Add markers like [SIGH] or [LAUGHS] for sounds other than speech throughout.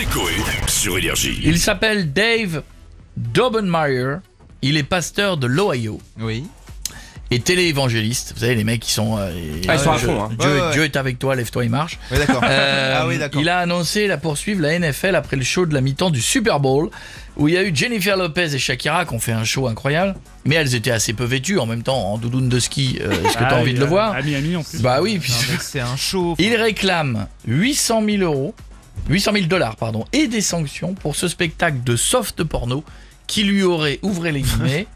c'est Coé sur Énergie. Il s'appelle Dave Dobenmeyer. Il est pasteur de l'Ohio Oui. et téléévangéliste. Vous savez, les mecs qui sont. euh, Ah, ils sont à Dieu- fond, hein. Dieu, Ouais, ouais. Dieu est avec toi, lève-toi et marche. Oui, d'accord. Euh, ah oui, d'accord. il a annoncé la poursuivre la NFL après le show de la mi-temps du Super Bowl où il y a eu Jennifer Lopez et Shakira qui ont fait un show incroyable. Mais elles étaient assez peu vêtues en même temps en doudoune de ski. Euh, Est-ce que Ah, t'as envie de le voir À Miami en plus. Bah oui, puis Non, mais c'est un show. il réclame 800 000 euros, 800 000 dollars pardon, et des sanctions pour ce spectacle de soft porno qui lui aurait ouvré les [LAUGHS] guillemets,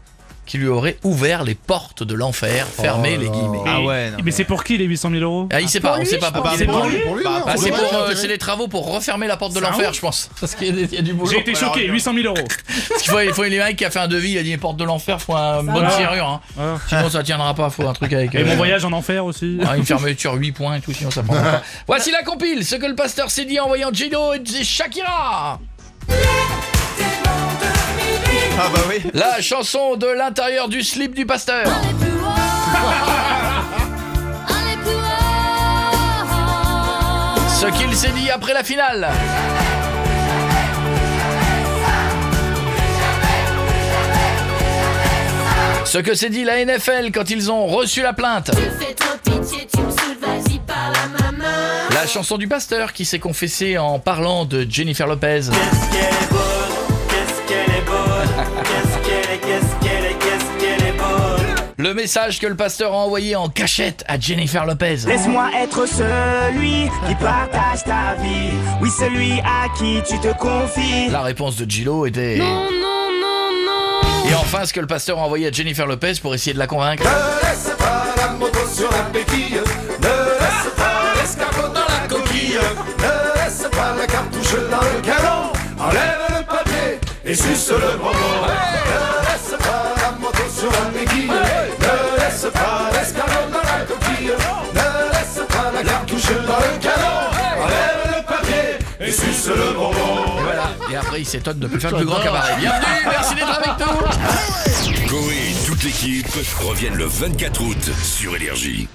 qui lui aurait ouvert les portes de l'enfer, fermé les guillemets. Ah ouais, non, Mais c'est pour qui les 800 000 euros? Ah, il sait pas, on sait pas pour qui c'est pour lui. Pour lui, Bah, non, Ah, pour c'est pour, euh, c'est des travaux pour refermer la porte de l'enfer, je pense. Parce qu'il y, a- il y a du boulot. J'ai été choqué, 800 000 euros. Parce qu'il faut, il faut les mecs qui a fait un devis, il a dit les portes de l'enfer, faut une bonne va. serrure. hein. Ah. Sinon ça tiendra pas, faut un truc avec. Et euh, mon voyage en enfer aussi. ah, une fermeture 8 points et tout, sinon ça prendra pas. [LAUGHS] Voici la compile, ce que le pasteur s'est dit en voyant Gino et Shakira. La chanson de l'intérieur du slip du pasteur. Ce qu'il s'est dit après la finale. Ce que s'est dit la NFL quand ils ont reçu la plainte. La chanson du pasteur qui s'est confessé en parlant de Jennifer Lopez. Qu'est-ce qu'elle est bonne, qu'est-ce qu'elle est bonne, qu'elle est, qu'est-ce qu'elle est, qu'est-ce qu'elle est bonne. Le message que le pasteur a envoyé en cachette à Jennifer Lopez. Laisse-moi être celui qui partage ta vie, oui celui à qui tu te confies. La réponse de Gillo était... Non, non, non, non. Et enfin, ce que le pasteur a envoyé à Jennifer Lopez pour essayer de la convaincre. Ne laisse pas la moto sur la béquille, et suce le bonbon. Ne laisse pas la moto sur la béquille, ne laisse pas l'escargot dans la coquille, ne laisse pas la cartouche dans le canon, enlève le papier et suce le bonbon. Et voilà. Et après, il s'étonne de plus faire le plus grand cabaret. Bienvenue, merci d'être avec nous. Coé et toute l'équipe reviennent le 24 août sur Énergie.